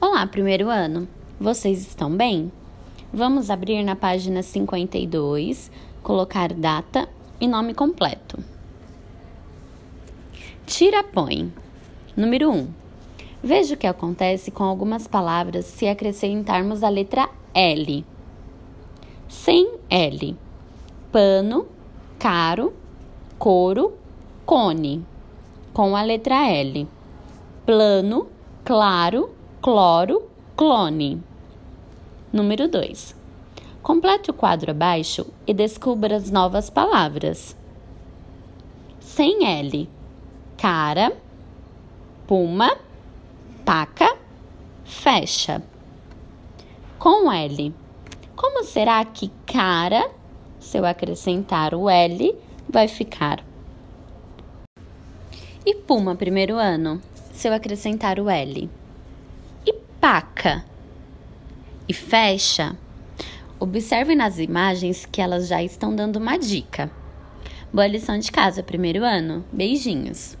Olá, primeiro ano. Vocês estão bem? Vamos abrir na página 52, colocar data e nome completo. Tira põe. Número 1. Veja o que acontece com algumas palavras se acrescentarmos a letra L. Sem L. Pano, caro, couro, cone. Com a letra L. Plano, claro, cloro, clone. Número 2. Complete o quadro abaixo e descubra as novas palavras. Sem L. Cara, puma, paca, fecha. Com L. Como será que cara, se eu acrescentar o L, vai ficar? E puma, primeiro ano, se eu acrescentar o L? Paca? E fecha? Observe nas imagens que elas já estão dando uma dica. Boa lição de casa, primeiro ano. Beijinhos!